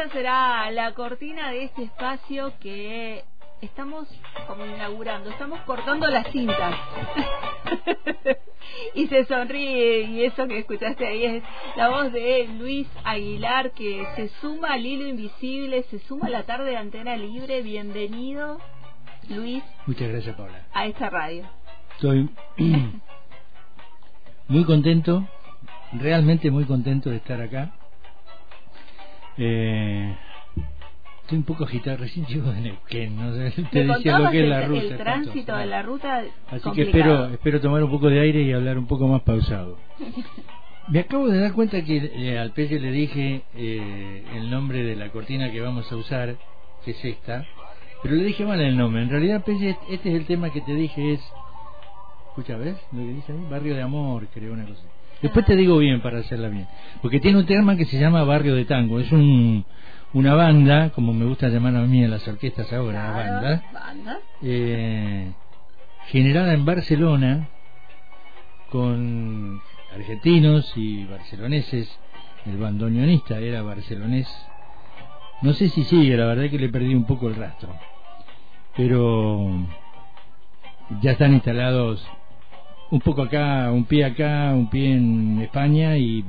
esta será la cortina de este espacio que estamos como inaugurando, estamos cortando las cintas. y se sonríe y eso que escuchaste ahí es la voz de Luis Aguilar que se suma al hilo invisible, se suma a la tarde de Antena Libre. Bienvenido, Luis. Muchas gracias, Paula. A esta radio. Estoy muy contento, realmente muy contento de estar acá. Eh, estoy un poco agitado, recién llego de Neuquén, no sé, te decía lo que es la ruta. El tránsito de la ruta. Así que espero, espero tomar un poco de aire y hablar un poco más pausado. Me acabo de dar cuenta que eh, al Peque le dije eh, el nombre de la cortina que vamos a usar, que es esta, pero le dije mal el nombre. En realidad, Peque, este es el tema que te dije, es. Escucha, ¿ves lo que dice ahí? Barrio de Amor, creo, una cosa. Después te digo bien para hacerla bien. Porque tiene un tema que se llama Barrio de Tango. Es un una banda, como me gusta llamar a mí en las orquestas ahora, banda, Eh, generada en Barcelona con argentinos y barceloneses. El bandoneonista era barcelonés. No sé si sigue, la verdad es que le perdí un poco el rastro. Pero ya están instalados un poco acá, un pie acá, un pie en España y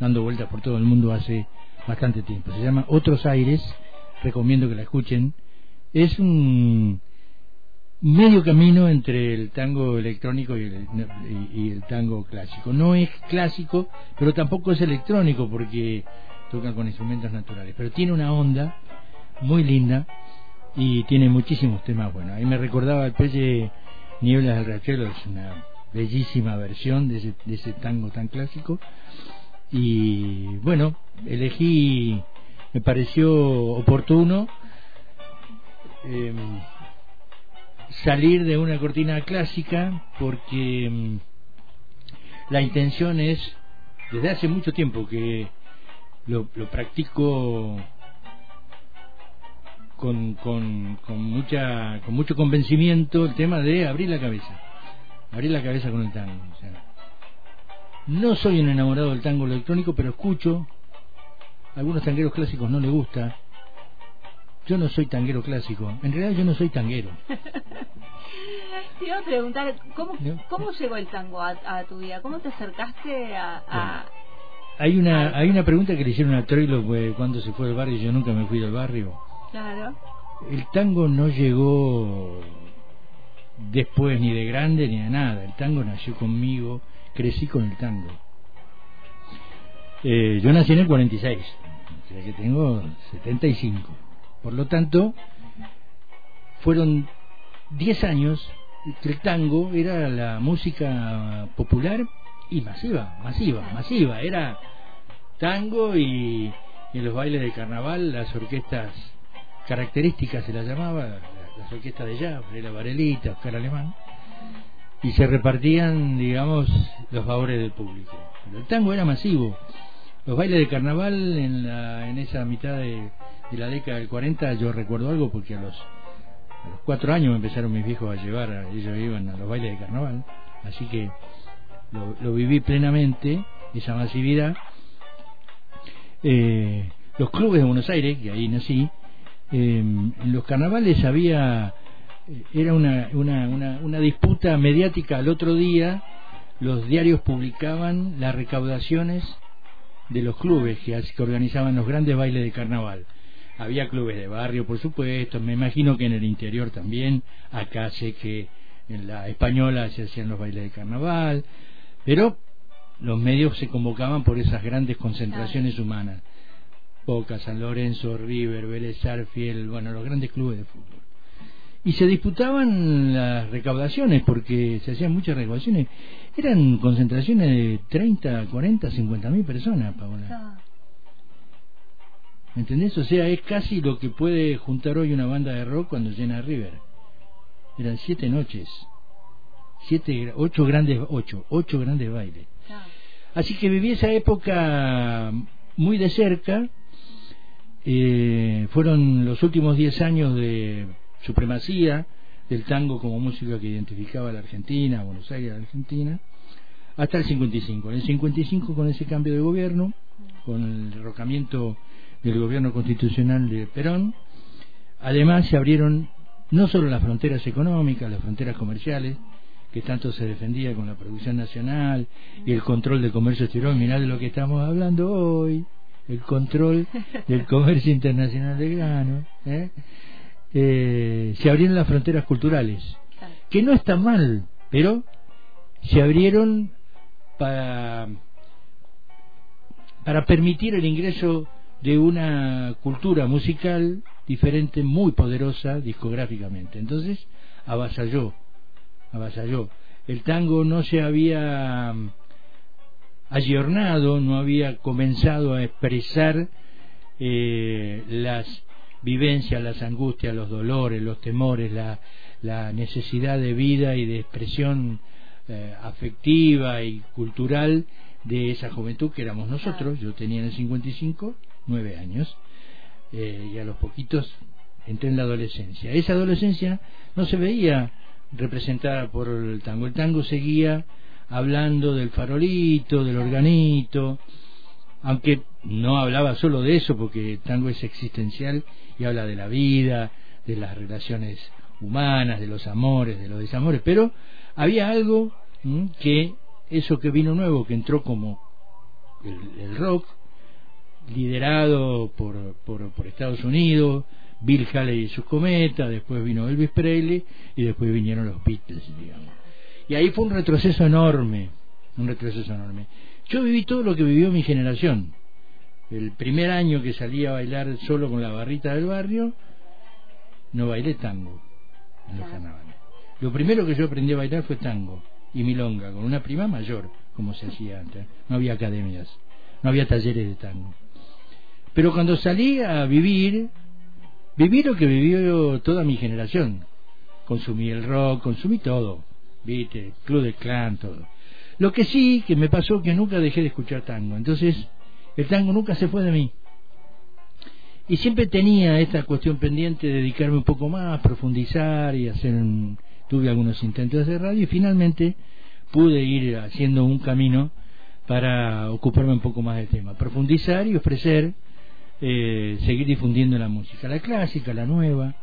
dando vueltas por todo el mundo hace bastante tiempo. Se llama Otros Aires, recomiendo que la escuchen. Es un medio camino entre el tango electrónico y el, tango clásico. No es clásico, pero tampoco es electrónico porque toca con instrumentos naturales. Pero tiene una onda muy linda y tiene muchísimos temas buenos. Ahí me recordaba el Pelle Nieblas del Riachuelo, es una bellísima versión de ese, de ese tango tan clásico. Y bueno, elegí, me pareció oportuno em, salir de una cortina clásica porque em, la intención es, desde hace mucho tiempo que lo, lo practico con, con, con, mucha, con mucho convencimiento el tema de abrir la cabeza, abrir la cabeza con el tango. no soy un enamorado del tango electrónico, pero escucho algunos tangueros clásicos no le gusta. Yo no soy tanguero clásico. En realidad yo no soy tanguero. te iba a preguntar, ¿cómo, ¿cómo llegó el tango a, tu vida? ¿Cómo te acercaste a...? Hay una hay una pregunta que le hicieron a Troilo cuando se fue del barrio y yo nunca me fui del barrio. Claro. El tango no llegó después ni de grande ni de nada. El tango nació conmigo, crecí con el tango. Eh, yo nací en el 46 que tengo 75. Por lo tanto, fueron 10 años que el tango era la música popular y masiva, masiva, masiva. Era tango y, en los bailes de carnaval las orquestas características se las llamaba, las orquestas de jazz, la Varelita, Oscar Alemán, y se repartían, digamos, los favores del público. El tango era masivo los bailes de carnaval en, la, en esa mitad de, la década del 40 yo recuerdo algo porque a los, a los cuatro años me empezaron mis viejos a llevar, ellos iban a los bailes de carnaval, así que lo, viví plenamente, esa masividad. Eh, los clubes de Buenos Aires, que ahí nací, eh, en los carnavales había, eh, era una, una, una, una disputa mediática al otro día, los diarios publicaban las recaudaciones de los clubes que, organizaban los grandes bailes de carnaval. Había clubes de barrio, por supuesto, me imagino que en el interior también, acá sé que en la española se hacían los bailes de carnaval, pero los medios se convocaban por esas grandes concentraciones humanas. Boca, San Lorenzo, River, Vélez Fiel, bueno, los grandes clubes de fútbol y se disputaban las recaudaciones porque se hacían muchas recaudaciones. Eran concentraciones de 30, 40, 50 mil personas, Paola. ¿Me entendés? O sea, es casi lo que puede juntar hoy una banda de rock cuando llena River. Eran siete noches, siete, ocho grandes, ocho, ocho grandes bailes. Así que viví esa época muy de cerca. Eh, fueron los últimos diez años de supremacía del tango como música que identificaba a la Argentina, Buenos Aires, Argentina, hasta el 55. En el 55, con ese cambio de gobierno, con el derrocamiento del gobierno constitucional de Perón. Además se abrieron no solo las fronteras económicas, las fronteras comerciales, que tanto se defendía con la producción nacional y el control del comercio exterior, mirá de lo que estamos hablando hoy, el control del comercio internacional de grano, ¿eh? Eh, se abrieron las fronteras culturales, que no está mal, pero se abrieron para, para permitir el ingreso de una cultura musical diferente, muy poderosa discográficamente. Entonces, avasalló, avasalló. El tango no se había ayornado, no había comenzado a expresar eh, las vivencias, las angustias, los dolores, los temores, la, la necesidad de vida y de expresión eh, afectiva y cultural de esa juventud que éramos nosotros. Yo tenía en el 55 nueve años eh, y a los poquitos entré en la adolescencia. Esa adolescencia no se veía representada por el tango. El tango seguía hablando del farolito, del organito, aunque no hablaba solo de eso, porque el tango es existencial y habla de la vida, de las relaciones humanas, de los amores, de los desamores, pero había algo que eso que vino nuevo, que entró como el, rock, liderado por, por, por, Estados Unidos, Bill Haley y sus cometas, después vino Elvis Presley y después vinieron los Beatles, digamos. Y ahí fue un retroceso enorme, un retroceso enorme. Yo viví todo lo que vivió mi generación. El primer año que salí a bailar solo con la barrita del barrio, no bailé tango en los carnavales. Lo primero que yo aprendí a bailar fue tango y milonga, con una prima mayor, como se hacía antes. No había academias, no había talleres de tango. Pero cuando salí a vivir, viví lo que vivió toda mi generación. Consumí el rock, consumí todo, viste, Club de Clan, todo. Lo que sí que me pasó que nunca dejé de escuchar tango. Entonces, el tango nunca se fue de mí. Y siempre tenía esta cuestión pendiente de dedicarme un poco más, profundizar y hacer un, tuve algunos intentos de radio y finalmente pude ir haciendo un camino para ocuparme un poco más del tema, profundizar y ofrecer, eh, seguir difundiendo la música, la clásica, la nueva,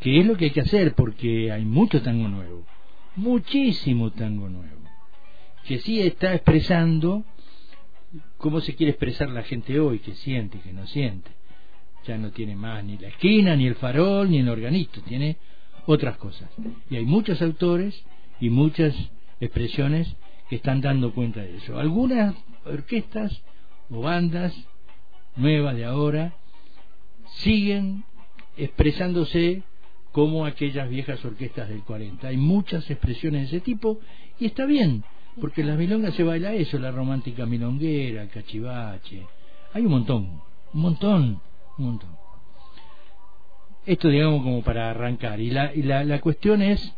que es lo que hay que hacer porque hay mucho tango nuevo, muchísimo tango nuevo, que sí está expresando cómo se quiere expresar la gente hoy, que siente, que no siente. Ya no tiene más ni la esquina, ni el farol, ni el organisto, tiene otras cosas. Y hay muchos autores y muchas expresiones que están dando cuenta de eso. Algunas orquestas o bandas nuevas de ahora siguen expresándose como aquellas viejas orquestas del 40. Hay muchas expresiones de ese tipo y está bien, porque en las milongas se baila eso, la romántica milonguera, el cachivache. Hay un montón, un montón, un montón. Esto, digamos, como para arrancar. Y la, y la, la cuestión es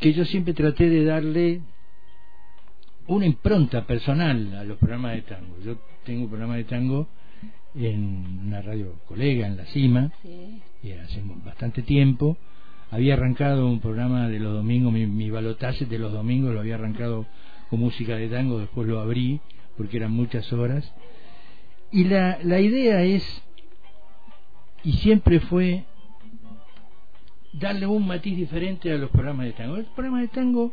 que yo siempre traté de darle una impronta personal a los programas de tango. Yo tengo un programa de tango en una radio colega, en La Cima, y hace bastante tiempo. Había arrancado un programa de los domingos, mi, mi balotaje de los domingos lo había arrancado con música de tango, después lo abrí porque eran muchas horas. Y la, la idea es y siempre fue darle un matiz diferente a los programas de tango. Los programas de tango,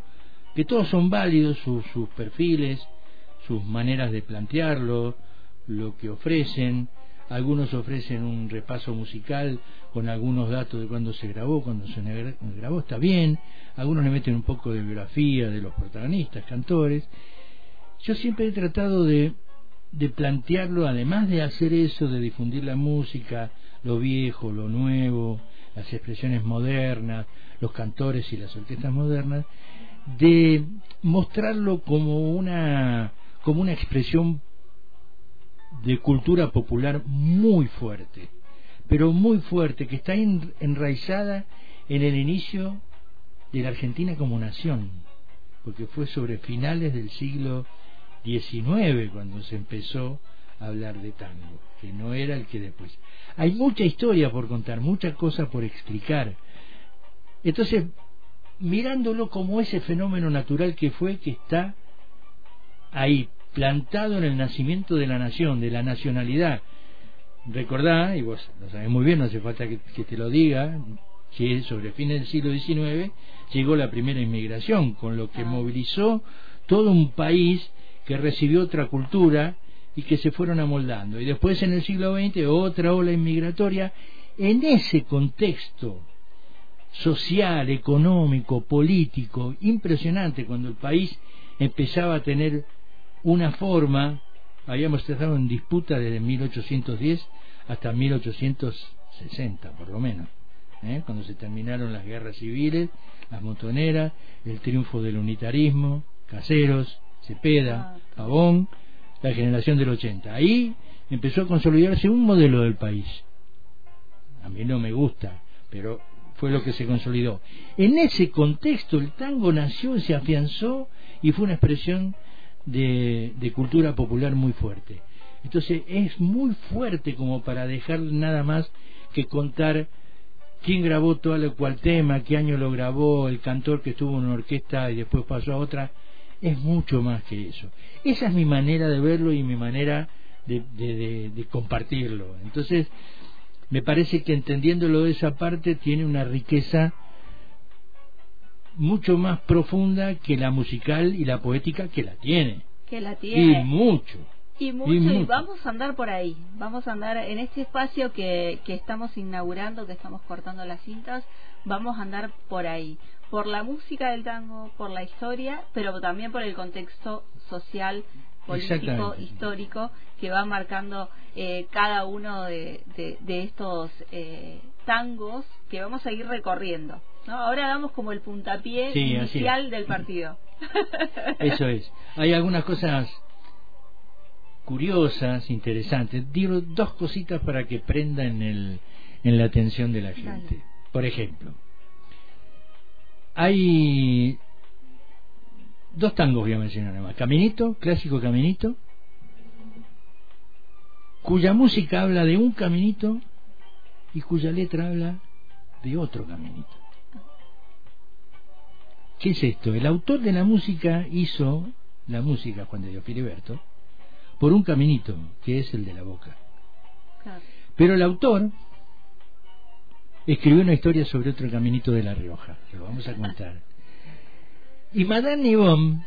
que todos son válidos, sus, sus perfiles, sus maneras de plantearlo, lo que ofrecen. Algunos ofrecen un repaso musical con algunos datos de cuándo se grabó, cuando se grabó, está bien. Algunos le meten un poco de biografía de los protagonistas, cantores. Yo siempre he tratado de, de plantearlo, además de hacer eso, de difundir la música, lo viejo, lo nuevo, las expresiones modernas, los cantores y las orquestas modernas, de mostrarlo como una, como una expresión de cultura popular muy fuerte, pero muy fuerte, que está enraizada en el inicio de la Argentina como nación, porque fue sobre finales del siglo XIX cuando se empezó a hablar de tango, que no era el que después. Hay mucha historia por contar, muchas cosas por explicar. Entonces, mirándolo como ese fenómeno natural que fue, que está ahí, plantado en el nacimiento de la nación, de la nacionalidad, recordá, y vos lo sabés muy bien, no hace falta que, que te lo diga, que sobre fines del siglo XIX llegó la primera inmigración, con lo que movilizó todo un país que recibió otra cultura y que se fueron amoldando. Y después en el siglo XX otra ola inmigratoria. En ese contexto social, económico, político, impresionante, cuando el país empezaba a tener una forma, habíamos estado en disputa desde 1810 hasta 1860, por lo menos, ¿eh? cuando se terminaron las guerras civiles, las montoneras, el triunfo del unitarismo, Caseros, Cepeda, ah. Pavón, la generación del 80. Ahí empezó a consolidarse un modelo del país. A mí no me gusta, pero fue lo que se consolidó. En ese contexto el tango nació, se afianzó y fue una expresión de, de cultura popular muy fuerte. Entonces es muy fuerte como para dejar nada más que contar quién grabó todo cual tema, qué año lo grabó, el cantor que estuvo en una orquesta y después pasó a otra es mucho más que eso. Esa es mi manera de verlo y mi manera de, de, compartirlo. Entonces, me parece que entendiéndolo de esa parte tiene una riqueza mucho más profunda que la musical y la poética que la tiene. Que la tiene. Y mucho. Y mucho, y vamos a andar por ahí, vamos a andar en este espacio que, que estamos inaugurando, que estamos cortando las cintas, vamos a andar por ahí, por la música del tango, por la historia, pero también por el contexto social, político, histórico que va marcando eh, cada uno de, de, estos eh, tangos que vamos a ir recorriendo. ¿No? Ahora damos como el puntapié inicial del partido. Eso es. Hay algunas cosas curiosas, interesantes. Digo dos cositas para que prendan el, en la atención de la gente. Por ejemplo, hay dos tangos voy a mencionar además. Caminito, clásico Caminito, cuya música habla de un caminito y cuya letra habla de otro caminito. ¿Qué es esto? El autor de la música hizo la música, Juan de Dios Filiberto, por un caminito, que es el de la boca. Pero el autor escribió una historia sobre otro caminito de La Rioja, que lo vamos a contar. Y Madame Nibom,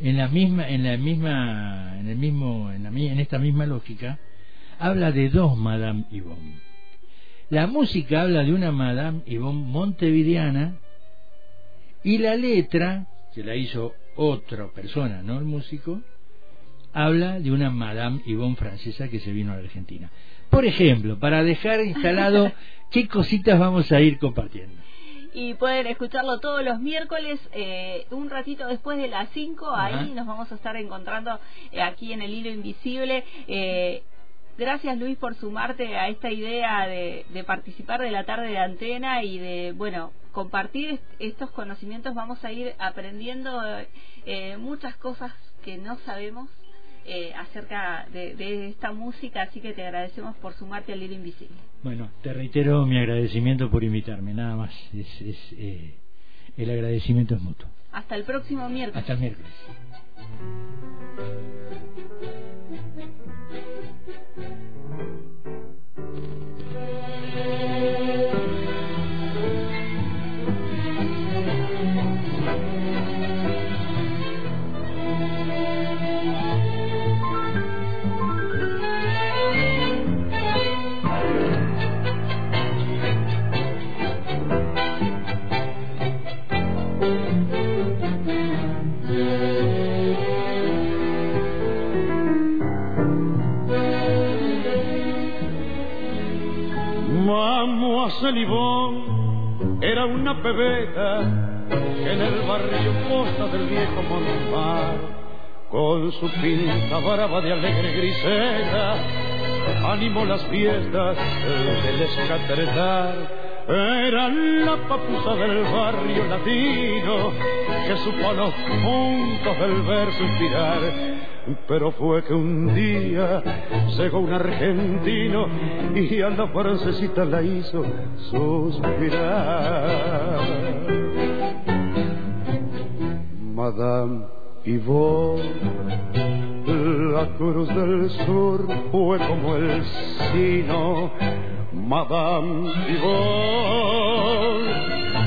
en la misma, en la misma, en el mismo, en, la, en esta misma lógica, habla de dos Madame Yvonne. La música habla de una Madame Yvonne montevideana y la letra, que la hizo otra persona, no el músico, habla de una Madame Yvonne francesa que se vino a la Argentina. Por ejemplo, para dejar instalado qué cositas vamos a ir compartiendo. Y pueden escucharlo todos los miércoles, eh, un ratito después de las 5, ahí nos vamos a estar encontrando eh, aquí en el hilo invisible. Eh, gracias Luis por sumarte a esta idea de, de, participar de la tarde de antena y de, bueno, compartir estos conocimientos. Vamos a ir aprendiendo muchas cosas que no sabemos eh, acerca de, esta música, así que te agradecemos por sumarte al Hilo Invisible. Bueno, te reitero mi agradecimiento por invitarme, nada más. Es, eh, el agradecimiento es mutuo. Hasta el próximo miércoles. Hasta el miércoles. Salivón era una pebeta en el barrio costa del viejo Montemar, con su pinta brava de alegre griseta, animó las fiestas del escatretar. Era la papusa del barrio latino que supo a los puntos del verso inspirar pero fue que un día llegó un argentino y a la francesita la hizo suspirar. Madame Yvonne La cruz del sur fue como el sino, Madame Pivot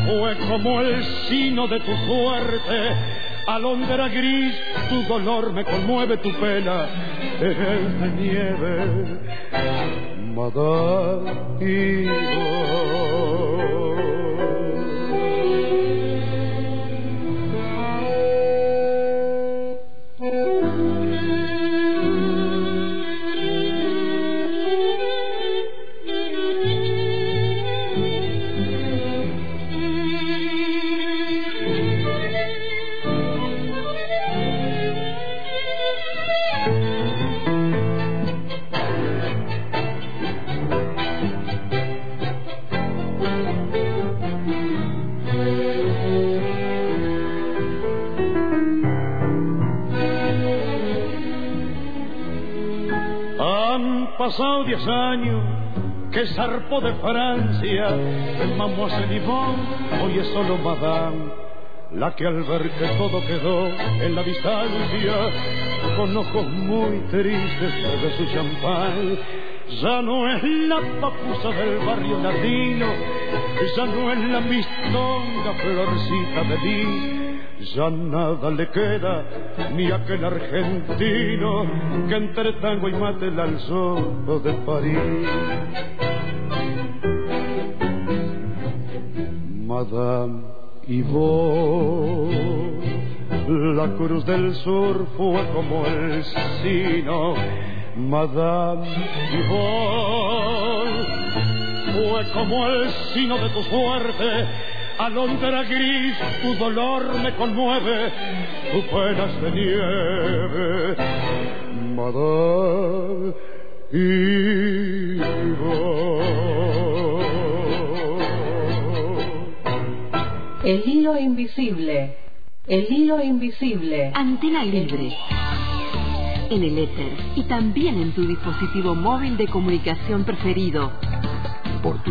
fue como el sino de tu suerte. Alondra gris, tu dolor me conmueve tu pena, es de nieve, pasado diez años que zarpó de Francia, el Mademoiselle Yvonne, hoy es solo Madame, la que al ver que todo quedó en la distancia, con ojos muy tristes de su champán, ya no es la papusa del barrio latino, ya no es la mistonga florcita de mí, ya nada le queda ni aquel argentino que entre tango y mate el alzó de París. Madame vos la cruz del sur fue como el sino. Madame vos fue como el sino de tu suerte alondra gris, tu dolor me conmueve, tu penas de nieve, Madame El hilo invisible, el hilo invisible. Antena libre. En el éter y también en tu dispositivo móvil de comunicación preferido. Por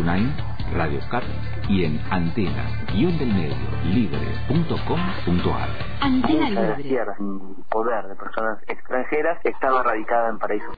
Radio Cat y en antena del medio libre.com.ar. Antena libre. poder de personas extranjeras estaba radicada en Paraíso.